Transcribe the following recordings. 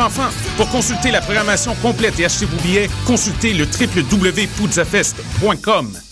enfants. Pour consulter la programmation complète et acheter vos billets, consultez le www.poudzafest.com.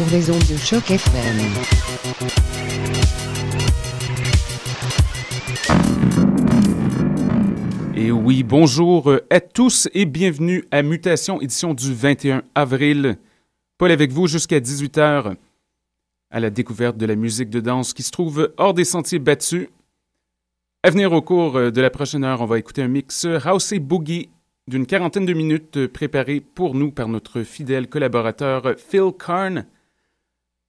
sur les ondes de choc FM. Et oui, bonjour à tous et bienvenue à Mutation, édition du 21 avril. Paul avec vous jusqu'à 18h à la découverte de la musique de danse qui se trouve hors des sentiers battus. À venir au cours de la prochaine heure, on va écouter un mix House et Boogie d'une quarantaine de minutes préparé pour nous par notre fidèle collaborateur Phil Karn.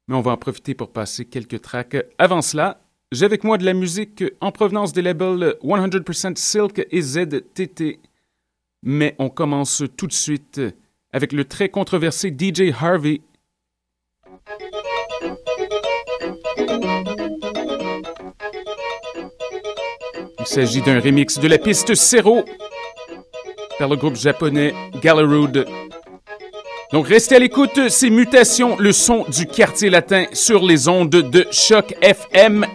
Mais on va en profiter pour passer quelques tracks. Avant cela, j'ai avec moi de la musique en provenance des labels 100% Silk et ZTT. Mais on commence tout de suite avec le très controversé DJ Harvey. Il s'agit d'un remix de la piste Zero par le groupe japonais Galarood. Donc restez à l'écoute, c'est Mutations, le son du quartier latin sur les ondes de Choc FM.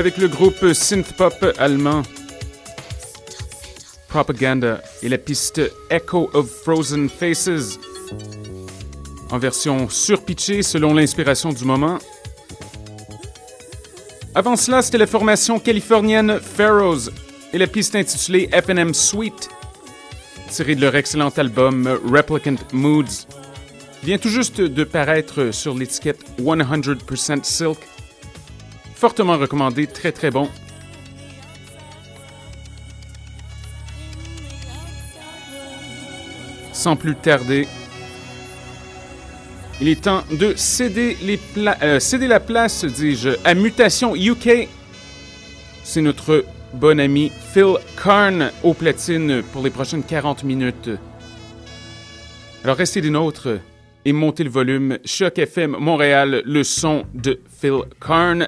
Avec le groupe synth-pop allemand Propaganda et la piste Echo of Frozen Faces en version surpitchée selon l'inspiration du moment. Avant cela, c'était la formation californienne Pharaohs et la piste intitulée FNM Suite, tirée de leur excellent album Replicant Moods, vient tout juste de paraître sur l'étiquette 100% Silk. Fortement recommandé, très très bon. Sans plus tarder, il est temps de céder, euh, la place, dis-je, à Mutation UK. C'est notre bon ami Phil Karn au platine pour les prochaines 40 minutes. Alors restez des nôtres et montez le volume. Choc FM Montréal, le son de Phil Karn.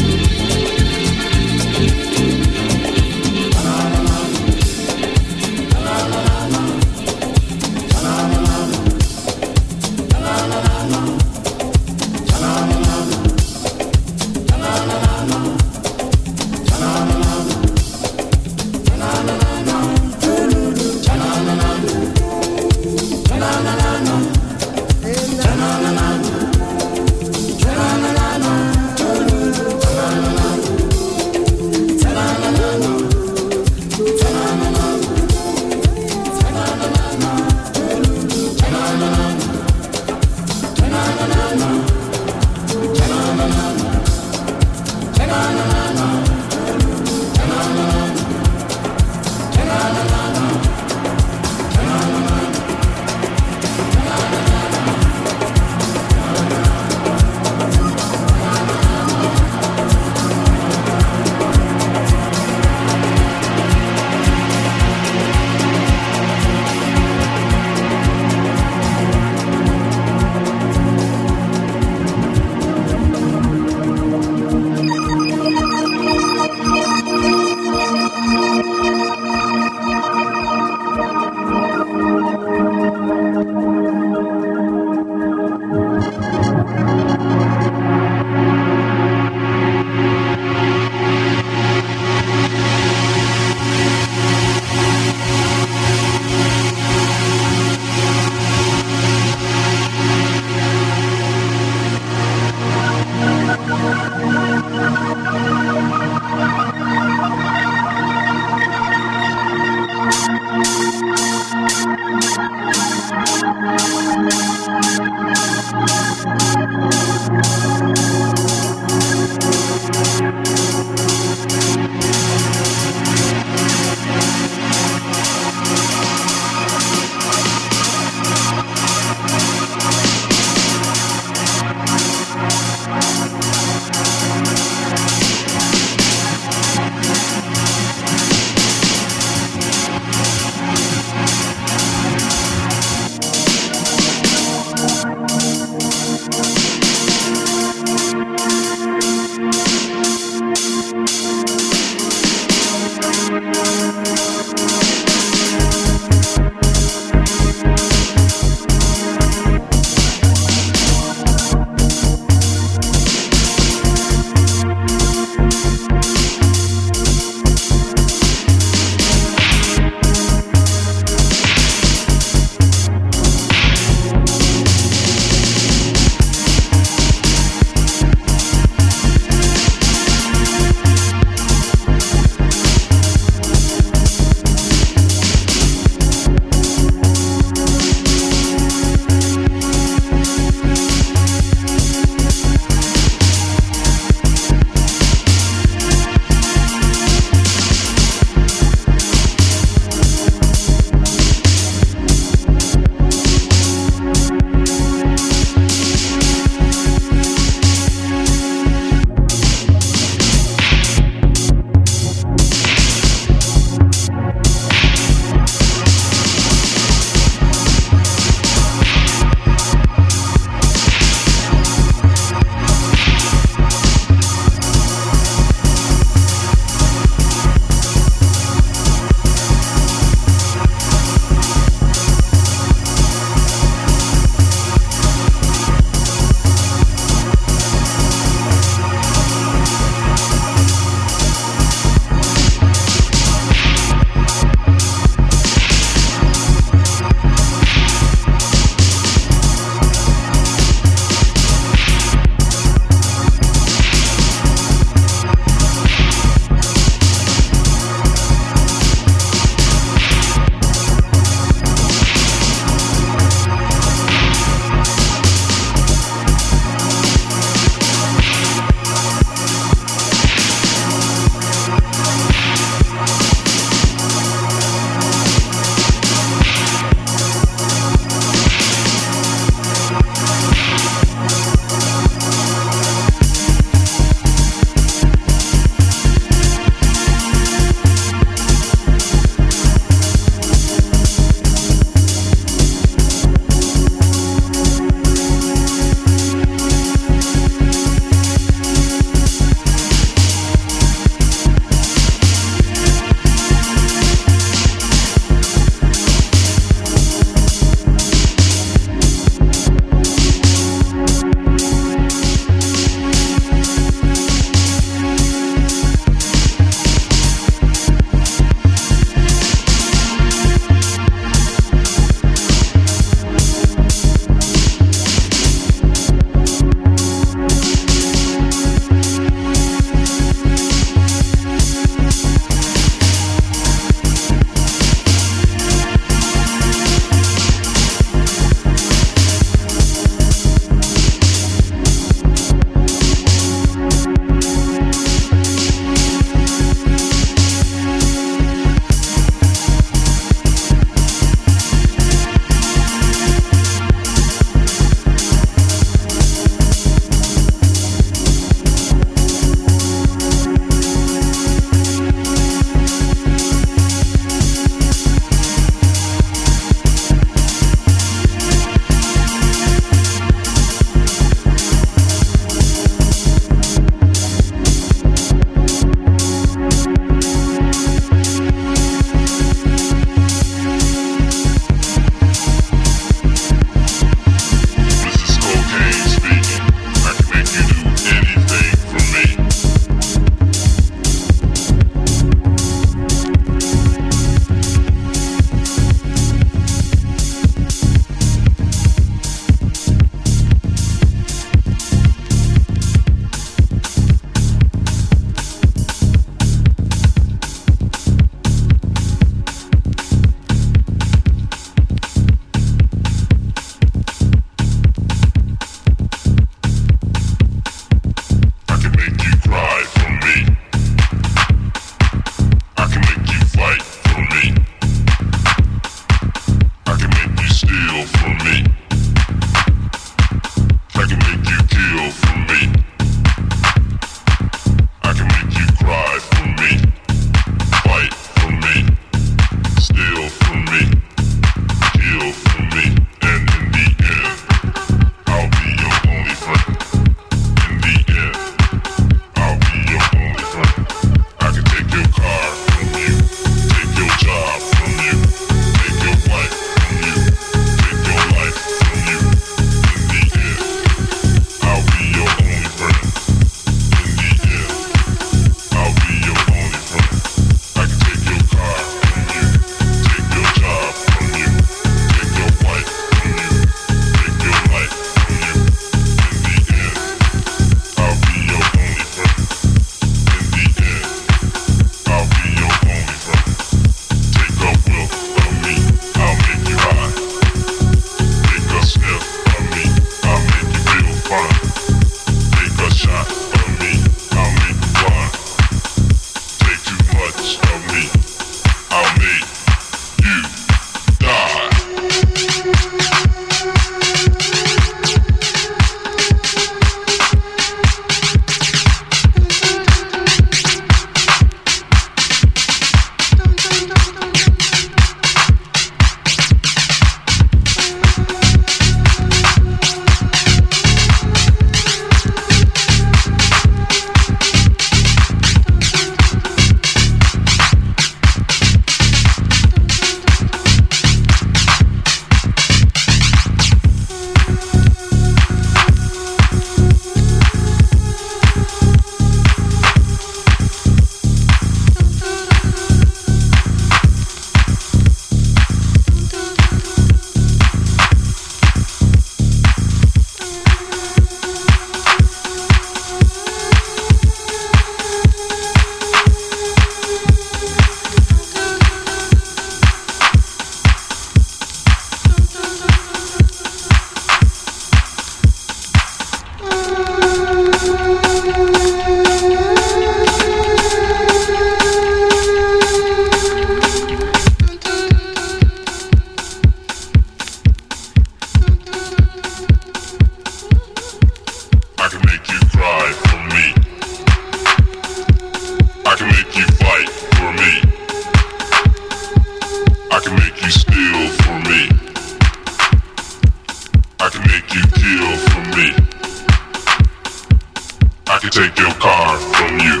dime from you.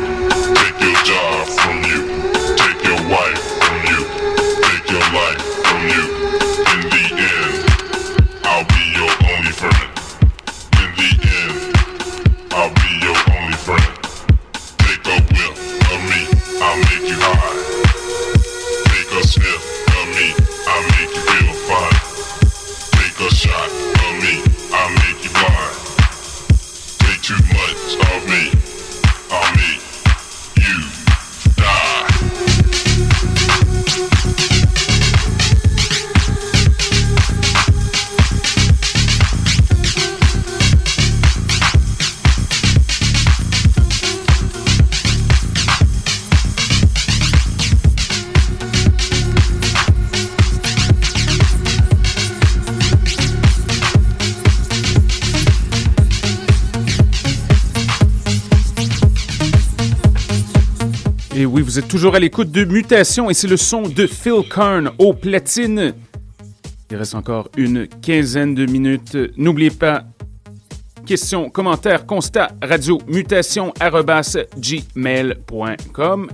Take your job. Vous êtes toujours à l'écoute de Mutation et c'est le son de Phil Kern au platine. Il reste encore une quinzaine de minutes. N'oubliez pas, questions, commentaires, constats, radio, mutation, gmail.com.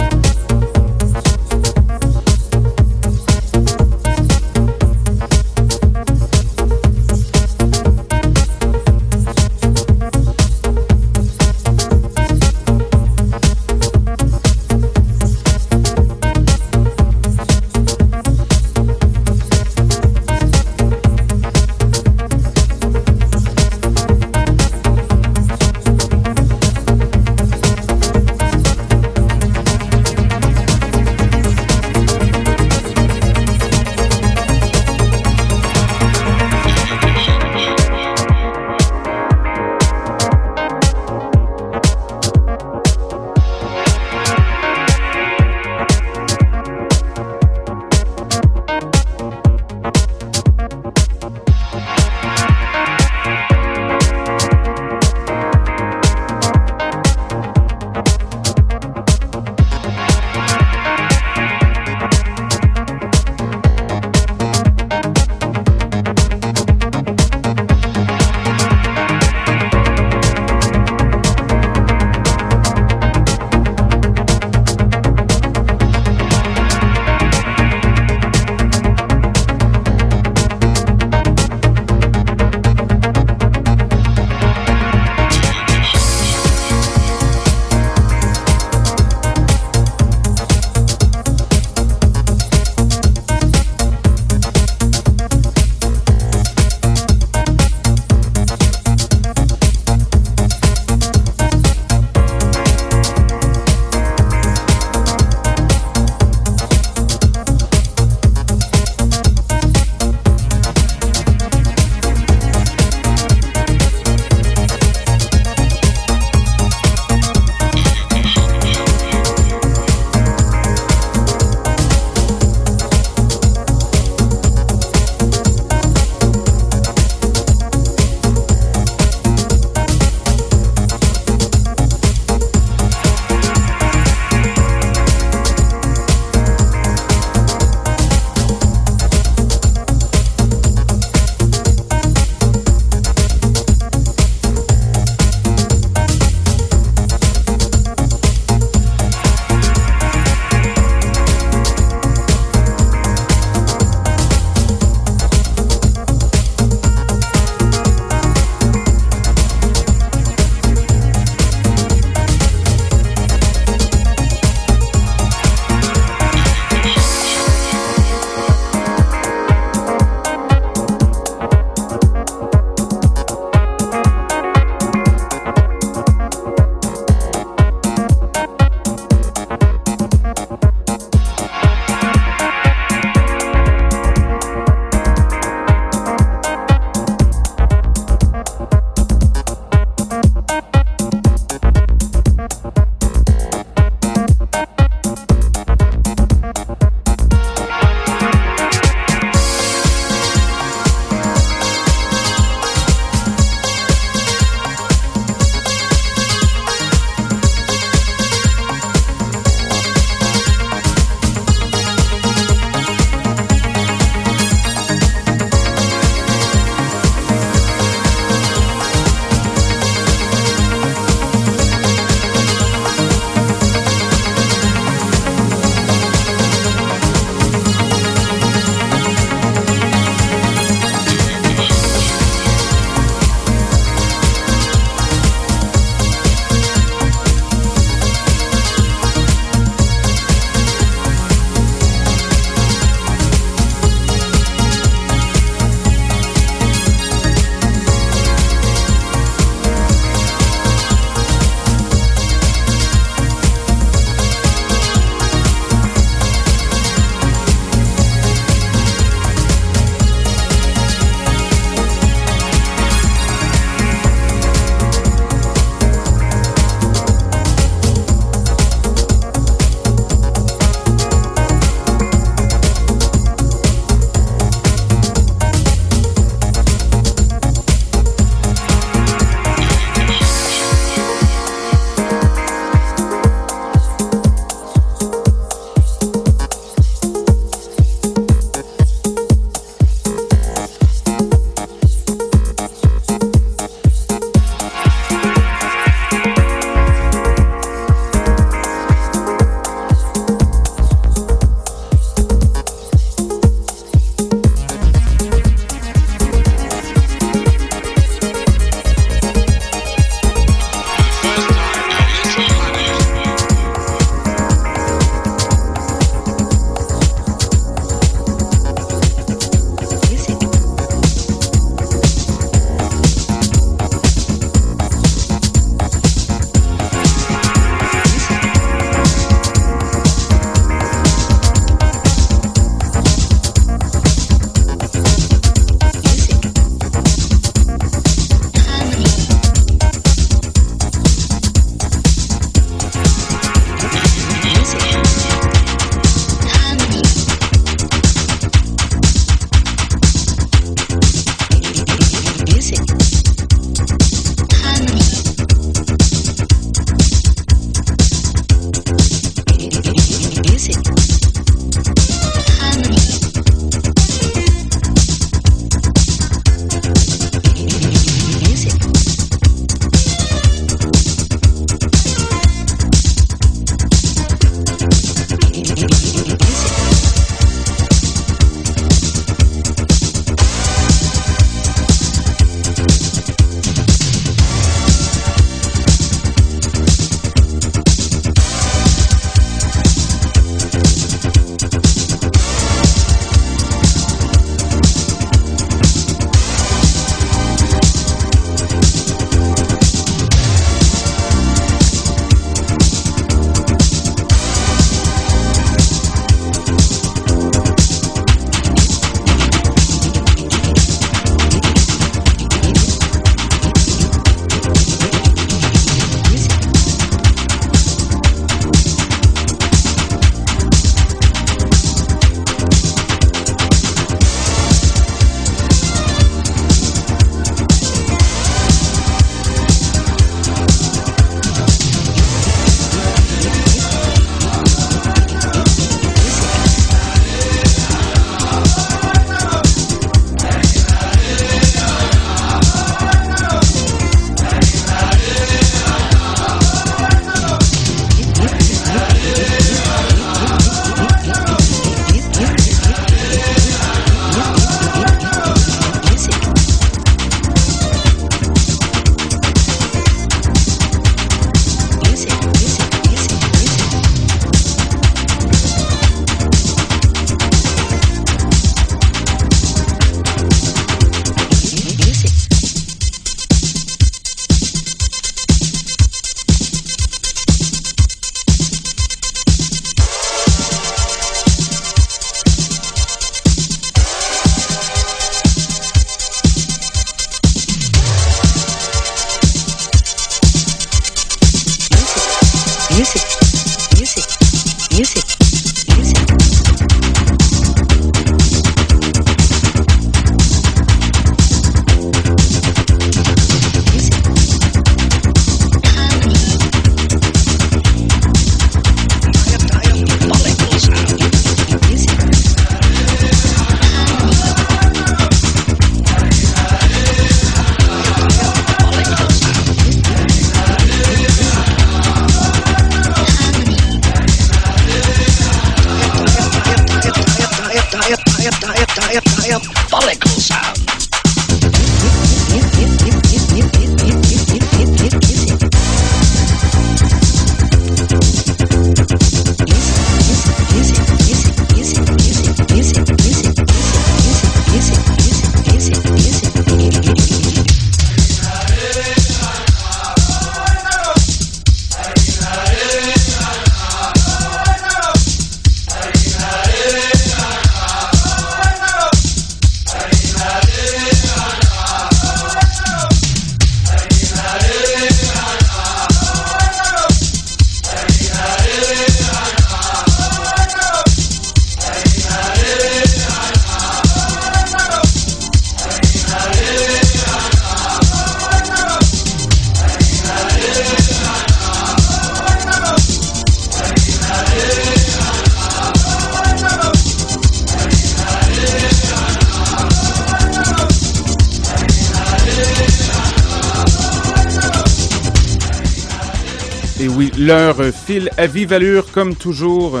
À vive allure, comme toujours.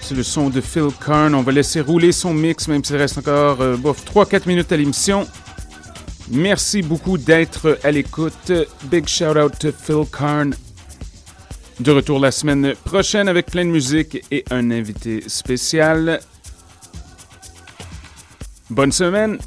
C'est le son de Phil Karn. On va laisser rouler son mix, même s'il reste encore euh, 3-4 minutes à l'émission. Merci beaucoup d'être à l'écoute. Big shout out to Phil Karn. De retour la semaine prochaine avec plein de musique et un invité spécial. Bonne semaine!